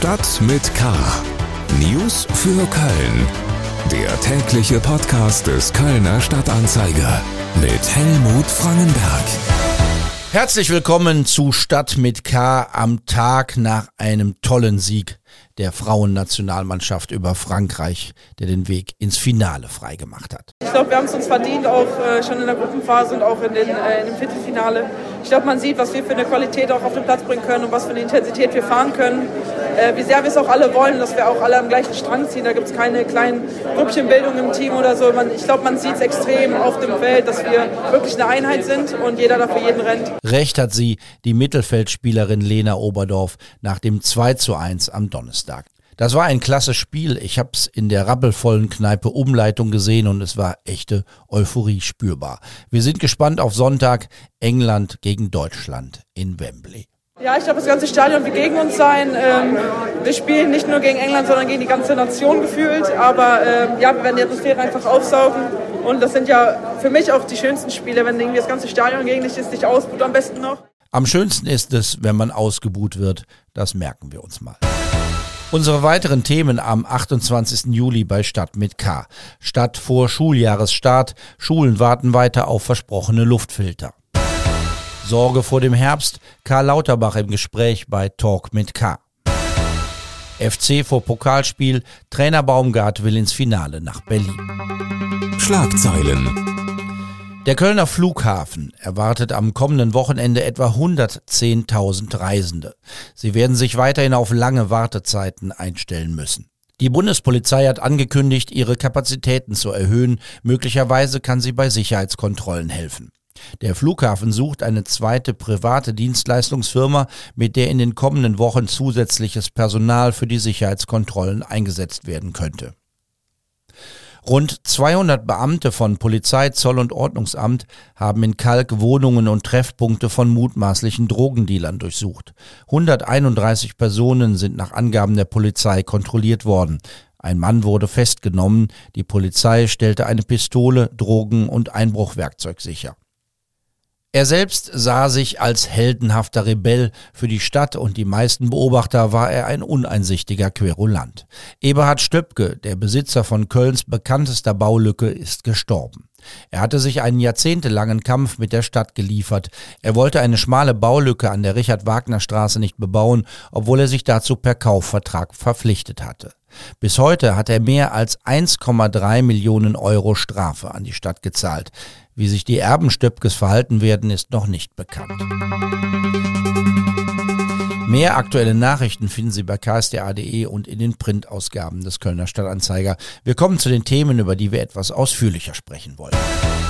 Stadt mit K. News für Köln. Der tägliche Podcast des Kölner Stadtanzeiger mit Helmut Frangenberg. Herzlich willkommen zu Stadt mit K am Tag nach einem tollen Sieg der Frauennationalmannschaft über Frankreich, der den Weg ins Finale freigemacht hat. Ich glaube, wir haben es uns verdient, auch äh, schon in der Gruppenphase und auch in, den, äh, in dem Viertelfinale. Ich glaube, man sieht, was wir für eine Qualität auch auf den Platz bringen können und was für eine Intensität wir fahren können. Äh, wie sehr wir es auch alle wollen, dass wir auch alle am gleichen Strang ziehen. Da gibt es keine kleinen Grüppchenbildungen im Team oder so. Man, ich glaube, man sieht es extrem auf dem Feld, dass wir wirklich eine Einheit sind und jeder dafür jeden rennt. Recht hat sie, die Mittelfeldspielerin Lena Oberdorf, nach dem 2 zu 1 am Donnerstag. Das war ein klasse Spiel. Ich habe es in der rappelvollen Kneipe Umleitung gesehen und es war echte Euphorie spürbar. Wir sind gespannt auf Sonntag England gegen Deutschland in Wembley. Ja, ich glaube, das ganze Stadion wird gegen uns sein. Ähm, wir spielen nicht nur gegen England, sondern gegen die ganze Nation gefühlt. Aber ähm, ja, wir werden die Atmosphäre einfach aufsaugen. Und das sind ja für mich auch die schönsten Spiele, wenn irgendwie das ganze Stadion gegen dich ist, dich ausbuht am besten noch. Am schönsten ist es, wenn man ausgebuht wird. Das merken wir uns mal. Unsere weiteren Themen am 28. Juli bei Stadt mit K. Stadt vor Schuljahresstart. Schulen warten weiter auf versprochene Luftfilter. Sorge vor dem Herbst. Karl Lauterbach im Gespräch bei Talk mit K. FC vor Pokalspiel. Trainer Baumgart will ins Finale nach Berlin. Schlagzeilen. Der Kölner Flughafen erwartet am kommenden Wochenende etwa 110.000 Reisende. Sie werden sich weiterhin auf lange Wartezeiten einstellen müssen. Die Bundespolizei hat angekündigt, ihre Kapazitäten zu erhöhen. Möglicherweise kann sie bei Sicherheitskontrollen helfen. Der Flughafen sucht eine zweite private Dienstleistungsfirma, mit der in den kommenden Wochen zusätzliches Personal für die Sicherheitskontrollen eingesetzt werden könnte. Rund 200 Beamte von Polizei, Zoll und Ordnungsamt haben in Kalk Wohnungen und Treffpunkte von mutmaßlichen Drogendealern durchsucht. 131 Personen sind nach Angaben der Polizei kontrolliert worden. Ein Mann wurde festgenommen. Die Polizei stellte eine Pistole, Drogen und Einbruchwerkzeug sicher. Er selbst sah sich als heldenhafter Rebell. Für die Stadt und die meisten Beobachter war er ein uneinsichtiger Querulant. Eberhard Stöpke, der Besitzer von Kölns bekanntester Baulücke, ist gestorben. Er hatte sich einen jahrzehntelangen Kampf mit der Stadt geliefert. Er wollte eine schmale Baulücke an der Richard-Wagner-Straße nicht bebauen, obwohl er sich dazu per Kaufvertrag verpflichtet hatte. Bis heute hat er mehr als 1,3 Millionen Euro Strafe an die Stadt gezahlt. Wie sich die Erben Stöpkes verhalten werden, ist noch nicht bekannt. Mehr aktuelle Nachrichten finden Sie bei ksda.de und in den Printausgaben des Kölner Stadtanzeiger. Wir kommen zu den Themen, über die wir etwas ausführlicher sprechen wollen.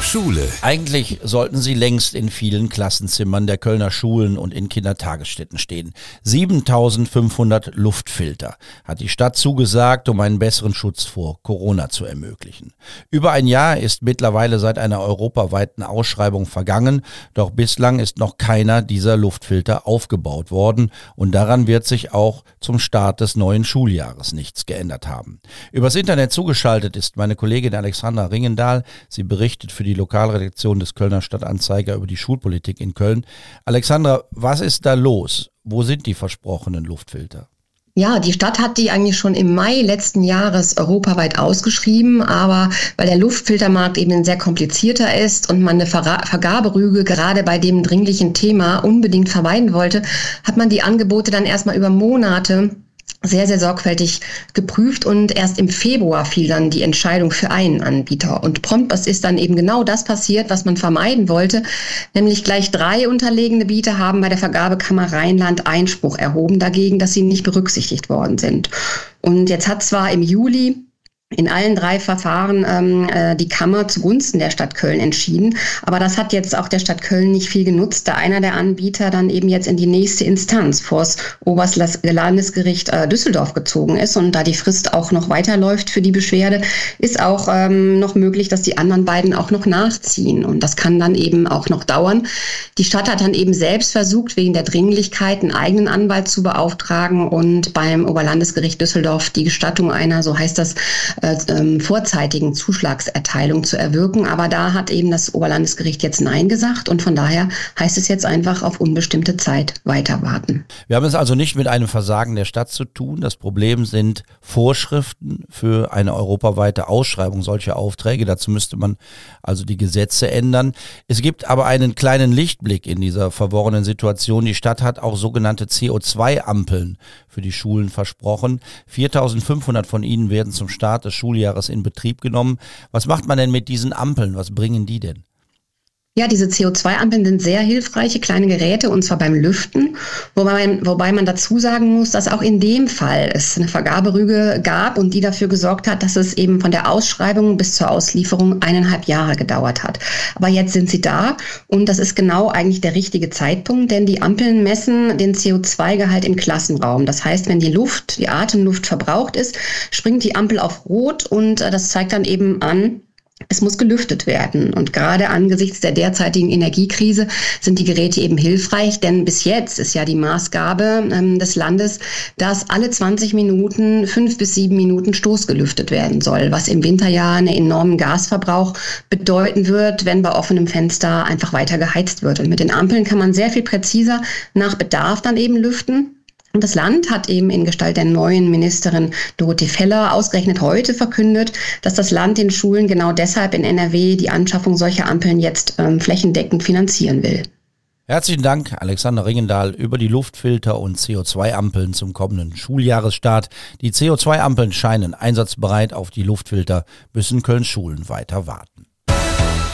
Schule. Eigentlich sollten sie längst in vielen Klassenzimmern der Kölner Schulen und in Kindertagesstätten stehen. 7500 Luftfilter hat die Stadt zugesagt, um einen besseren Schutz vor Corona zu ermöglichen. Über ein Jahr ist mittlerweile seit einer europaweiten Ausschreibung vergangen, doch bislang ist noch keiner dieser Luftfilter aufgebaut worden und daran wird sich auch zum Start des neuen Schuljahres nichts geändert haben. Übers Internet zugeschaltet ist meine Kollegin Alexandra Ringendahl. Sie berichtet für die Lokalredaktion des Kölner Stadtanzeiger über die Schulpolitik in Köln. Alexandra, was ist da los? Wo sind die versprochenen Luftfilter? Ja, die Stadt hat die eigentlich schon im Mai letzten Jahres europaweit ausgeschrieben, aber weil der Luftfiltermarkt eben ein sehr komplizierter ist und man eine Vergaberüge gerade bei dem dringlichen Thema unbedingt vermeiden wollte, hat man die Angebote dann erstmal über Monate sehr, sehr sorgfältig geprüft und erst im Februar fiel dann die Entscheidung für einen Anbieter. Und prompt ist dann eben genau das passiert, was man vermeiden wollte, nämlich gleich drei unterlegene Bieter haben bei der Vergabekammer Rheinland Einspruch erhoben dagegen, dass sie nicht berücksichtigt worden sind. Und jetzt hat zwar im Juli in allen drei Verfahren ähm, äh, die Kammer zugunsten der Stadt Köln entschieden. Aber das hat jetzt auch der Stadt Köln nicht viel genutzt, da einer der Anbieter dann eben jetzt in die nächste Instanz vors Oberlandesgericht äh, Düsseldorf gezogen ist. Und da die Frist auch noch weiterläuft für die Beschwerde, ist auch ähm, noch möglich, dass die anderen beiden auch noch nachziehen. Und das kann dann eben auch noch dauern. Die Stadt hat dann eben selbst versucht, wegen der Dringlichkeit einen eigenen Anwalt zu beauftragen und beim Oberlandesgericht Düsseldorf die Gestattung einer, so heißt das, äh, vorzeitigen Zuschlagserteilung zu erwirken. Aber da hat eben das Oberlandesgericht jetzt Nein gesagt und von daher heißt es jetzt einfach auf unbestimmte Zeit weiter warten. Wir haben es also nicht mit einem Versagen der Stadt zu tun. Das Problem sind Vorschriften für eine europaweite Ausschreibung solcher Aufträge. Dazu müsste man also die Gesetze ändern. Es gibt aber einen kleinen Lichtblick in dieser verworrenen Situation. Die Stadt hat auch sogenannte CO2-Ampeln für die Schulen versprochen. 4500 von ihnen werden zum Start des Schuljahres in Betrieb genommen. Was macht man denn mit diesen Ampeln? Was bringen die denn? Ja, diese CO2-Ampeln sind sehr hilfreiche kleine Geräte und zwar beim Lüften, wobei man, wobei man dazu sagen muss, dass auch in dem Fall es eine Vergaberüge gab und die dafür gesorgt hat, dass es eben von der Ausschreibung bis zur Auslieferung eineinhalb Jahre gedauert hat. Aber jetzt sind sie da und das ist genau eigentlich der richtige Zeitpunkt, denn die Ampeln messen den CO2-Gehalt im Klassenraum. Das heißt, wenn die Luft, die Atemluft verbraucht ist, springt die Ampel auf Rot und äh, das zeigt dann eben an, es muss gelüftet werden. Und gerade angesichts der derzeitigen Energiekrise sind die Geräte eben hilfreich, denn bis jetzt ist ja die Maßgabe ähm, des Landes, dass alle 20 Minuten fünf bis sieben Minuten Stoß gelüftet werden soll, was im Winter ja einen enormen Gasverbrauch bedeuten wird, wenn bei offenem Fenster einfach weiter geheizt wird. Und mit den Ampeln kann man sehr viel präziser nach Bedarf dann eben lüften. Und das Land hat eben in Gestalt der neuen Ministerin Dorothee Feller ausgerechnet heute verkündet, dass das Land den Schulen genau deshalb in NRW die Anschaffung solcher Ampeln jetzt ähm, flächendeckend finanzieren will. Herzlichen Dank, Alexander Ringendahl, über die Luftfilter und CO2-Ampeln zum kommenden Schuljahresstart. Die CO2-Ampeln scheinen einsatzbereit, auf die Luftfilter müssen Kölns Schulen weiter warten.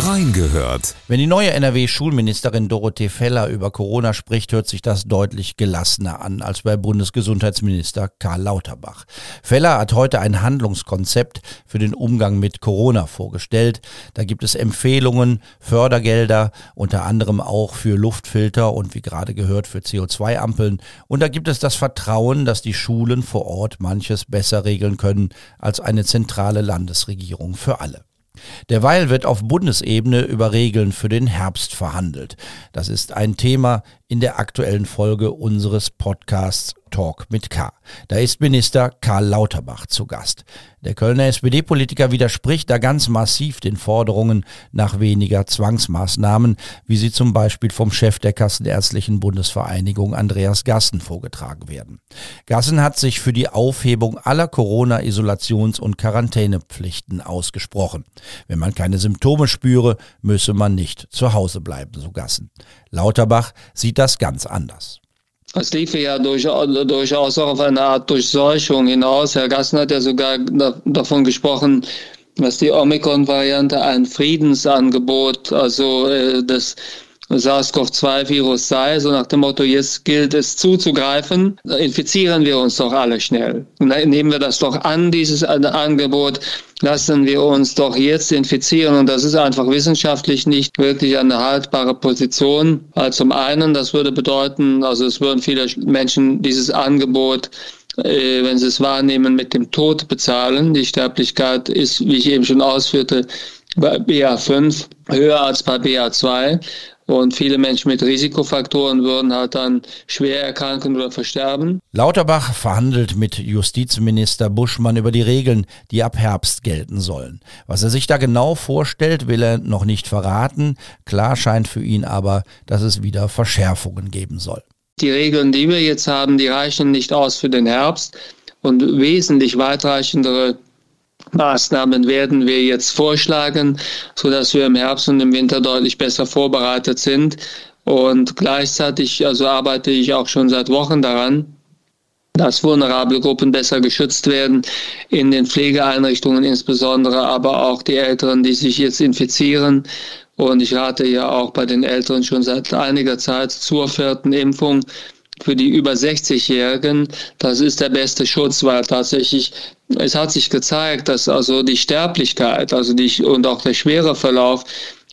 Reingehört. Wenn die neue NRW-Schulministerin Dorothee Feller über Corona spricht, hört sich das deutlich gelassener an als bei Bundesgesundheitsminister Karl Lauterbach. Feller hat heute ein Handlungskonzept für den Umgang mit Corona vorgestellt. Da gibt es Empfehlungen, Fördergelder, unter anderem auch für Luftfilter und wie gerade gehört für CO2-Ampeln. Und da gibt es das Vertrauen, dass die Schulen vor Ort manches besser regeln können als eine zentrale Landesregierung für alle. Derweil wird auf Bundesebene über Regeln für den Herbst verhandelt. Das ist ein Thema in der aktuellen Folge unseres Podcasts Talk mit K. Da ist Minister Karl Lauterbach zu Gast. Der Kölner SPD-Politiker widerspricht da ganz massiv den Forderungen nach weniger Zwangsmaßnahmen, wie sie zum Beispiel vom Chef der Kassenärztlichen Bundesvereinigung Andreas Gassen vorgetragen werden. Gassen hat sich für die Aufhebung aller Corona-Isolations- und Quarantänepflichten ausgesprochen. Wenn man keine Symptome spüre, müsse man nicht zu Hause bleiben, so Gassen. Lauterbach sieht das ganz anders. Es liefe ja durchaus auch auf eine Art Durchseuchung hinaus. Herr Gassen hat ja sogar davon gesprochen, dass die Omikron-Variante ein Friedensangebot, also äh, das SARS-CoV-2-Virus sei, so nach dem Motto, jetzt gilt es zuzugreifen, infizieren wir uns doch alle schnell. Nehmen wir das doch an, dieses Angebot, lassen wir uns doch jetzt infizieren und das ist einfach wissenschaftlich nicht wirklich eine haltbare Position. Also zum einen, das würde bedeuten, also es würden viele Menschen dieses Angebot äh, wenn sie es wahrnehmen, mit dem Tod bezahlen. Die Sterblichkeit ist, wie ich eben schon ausführte, bei BA5 höher als bei BA2. Und viele Menschen mit Risikofaktoren würden halt dann schwer erkranken oder versterben. Lauterbach verhandelt mit Justizminister Buschmann über die Regeln, die ab Herbst gelten sollen. Was er sich da genau vorstellt, will er noch nicht verraten. Klar scheint für ihn aber, dass es wieder Verschärfungen geben soll. Die Regeln, die wir jetzt haben, die reichen nicht aus für den Herbst. Und wesentlich weitreichendere Maßnahmen werden wir jetzt vorschlagen, so dass wir im Herbst und im Winter deutlich besser vorbereitet sind. Und gleichzeitig, also arbeite ich auch schon seit Wochen daran, dass vulnerable Gruppen besser geschützt werden in den Pflegeeinrichtungen insbesondere, aber auch die Älteren, die sich jetzt infizieren. Und ich rate ja auch bei den Älteren schon seit einiger Zeit zur vierten Impfung für die über 60-Jährigen, das ist der beste Schutz, weil tatsächlich es hat sich gezeigt, dass also die Sterblichkeit, also die und auch der schwere Verlauf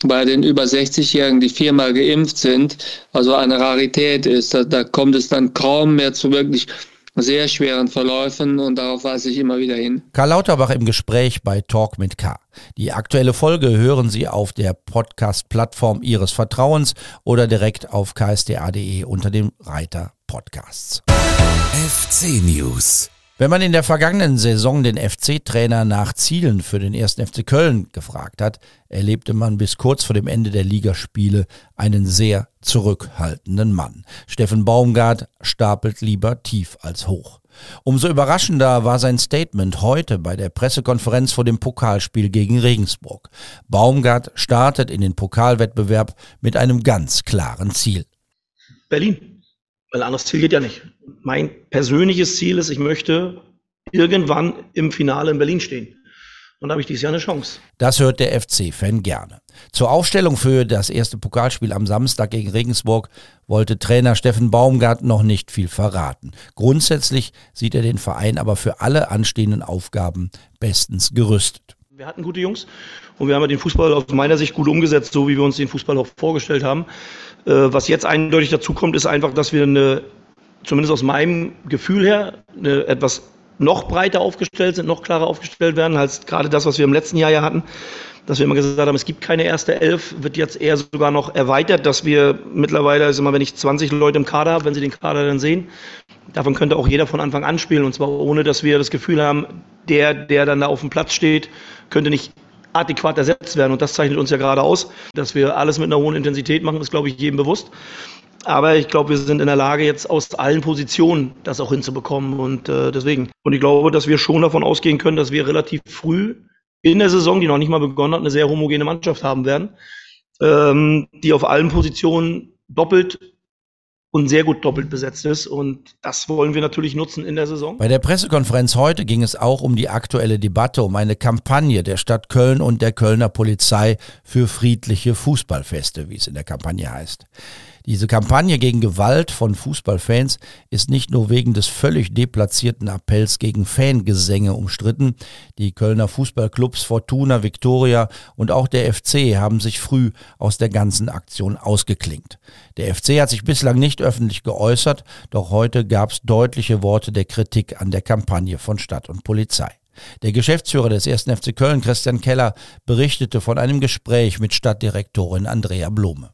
bei den über 60-Jährigen, die viermal geimpft sind, also eine Rarität ist. Da, da kommt es dann kaum mehr zu wirklich sehr schweren Verläufen und darauf weise ich immer wieder hin. Karl Lauterbach im Gespräch bei Talk mit K. Die aktuelle Folge hören Sie auf der Podcast-Plattform Ihres Vertrauens oder direkt auf ksda.de unter dem Reiter Podcasts. FC News Wenn man in der vergangenen Saison den FC-Trainer nach Zielen für den ersten FC Köln gefragt hat, erlebte man bis kurz vor dem Ende der Ligaspiele einen sehr zurückhaltenden Mann. Steffen Baumgart stapelt lieber tief als hoch. Umso überraschender war sein Statement heute bei der Pressekonferenz vor dem Pokalspiel gegen Regensburg. Baumgart startet in den Pokalwettbewerb mit einem ganz klaren Ziel. Berlin. Weil anderes Ziel geht ja nicht. Mein persönliches Ziel ist, ich möchte irgendwann im Finale in Berlin stehen. Und da habe ich dieses Jahr eine Chance. Das hört der FC-Fan gerne. Zur Aufstellung für das erste Pokalspiel am Samstag gegen Regensburg wollte Trainer Steffen Baumgart noch nicht viel verraten. Grundsätzlich sieht er den Verein aber für alle anstehenden Aufgaben bestens gerüstet. Wir hatten gute Jungs und wir haben den Fußball aus meiner Sicht gut umgesetzt, so wie wir uns den Fußball auch vorgestellt haben. Äh, was jetzt eindeutig dazu kommt, ist einfach, dass wir eine, zumindest aus meinem Gefühl her, eine etwas noch breiter aufgestellt sind, noch klarer aufgestellt werden, als gerade das, was wir im letzten Jahr ja hatten. Dass wir immer gesagt haben, es gibt keine erste Elf, wird jetzt eher sogar noch erweitert, dass wir mittlerweile, also immer wenn ich 20 Leute im Kader habe, wenn Sie den Kader dann sehen, davon könnte auch jeder von Anfang an spielen. Und zwar ohne, dass wir das Gefühl haben, der, der dann da auf dem Platz steht, könnte nicht adäquat ersetzt werden. Und das zeichnet uns ja gerade aus. Dass wir alles mit einer hohen Intensität machen, ist, glaube ich, jedem bewusst. Aber ich glaube, wir sind in der Lage, jetzt aus allen Positionen das auch hinzubekommen. Und äh, deswegen. Und ich glaube, dass wir schon davon ausgehen können, dass wir relativ früh in der Saison, die noch nicht mal begonnen hat, eine sehr homogene Mannschaft haben werden, ähm, die auf allen Positionen doppelt und sehr gut doppelt besetzt ist. Und das wollen wir natürlich nutzen in der Saison. Bei der Pressekonferenz heute ging es auch um die aktuelle Debatte um eine Kampagne der Stadt Köln und der Kölner Polizei für friedliche Fußballfeste, wie es in der Kampagne heißt. Diese Kampagne gegen Gewalt von Fußballfans ist nicht nur wegen des völlig deplatzierten Appells gegen Fangesänge umstritten. Die Kölner Fußballclubs Fortuna, Viktoria und auch der FC haben sich früh aus der ganzen Aktion ausgeklingt. Der FC hat sich bislang nicht öffentlich geäußert, doch heute gab es deutliche Worte der Kritik an der Kampagne von Stadt und Polizei. Der Geschäftsführer des 1. FC Köln, Christian Keller, berichtete von einem Gespräch mit Stadtdirektorin Andrea Blume.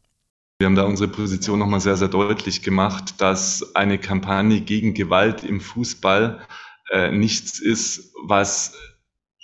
Wir haben da unsere Position nochmal sehr, sehr deutlich gemacht, dass eine Kampagne gegen Gewalt im Fußball äh, nichts ist, was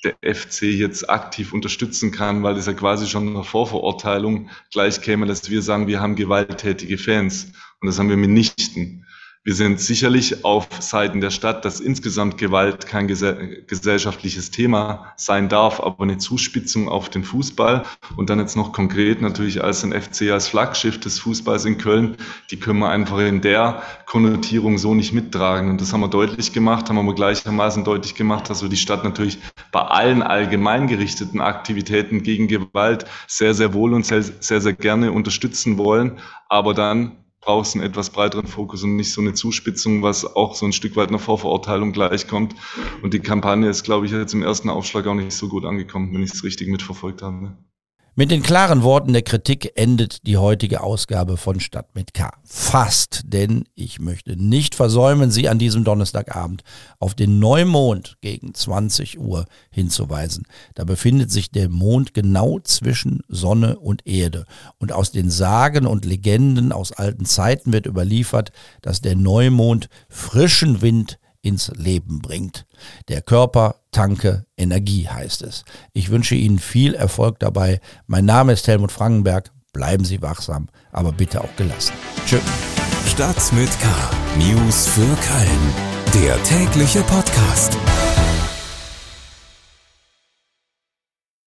der FC jetzt aktiv unterstützen kann, weil das ja quasi schon eine Vorverurteilung gleich käme, dass wir sagen, wir haben gewalttätige Fans. Und das haben wir mitnichten. Wir sind sicherlich auf Seiten der Stadt, dass insgesamt Gewalt kein gesellschaftliches Thema sein darf, aber eine Zuspitzung auf den Fußball und dann jetzt noch konkret natürlich als ein FC als Flaggschiff des Fußballs in Köln, die können wir einfach in der Konnotierung so nicht mittragen. Und das haben wir deutlich gemacht, haben wir gleichermaßen deutlich gemacht, dass wir die Stadt natürlich bei allen allgemein gerichteten Aktivitäten gegen Gewalt sehr, sehr wohl und sehr, sehr, sehr gerne unterstützen wollen, aber dann brauchst einen etwas breiteren Fokus und nicht so eine Zuspitzung, was auch so ein Stück weit einer Vorverurteilung gleichkommt. Und die Kampagne ist, glaube ich, jetzt im ersten Aufschlag auch nicht so gut angekommen, wenn ich es richtig mitverfolgt habe. Mit den klaren Worten der Kritik endet die heutige Ausgabe von Stadt mit K. Fast, denn ich möchte nicht versäumen, Sie an diesem Donnerstagabend auf den Neumond gegen 20 Uhr hinzuweisen. Da befindet sich der Mond genau zwischen Sonne und Erde. Und aus den Sagen und Legenden aus alten Zeiten wird überliefert, dass der Neumond frischen Wind ins Leben bringt. Der Körper tanke Energie heißt es. Ich wünsche Ihnen viel Erfolg dabei. Mein Name ist Helmut Frankenberg. Bleiben Sie wachsam, aber bitte auch gelassen. Tschüss. Stadt mit K. News für Köln. Der tägliche Podcast.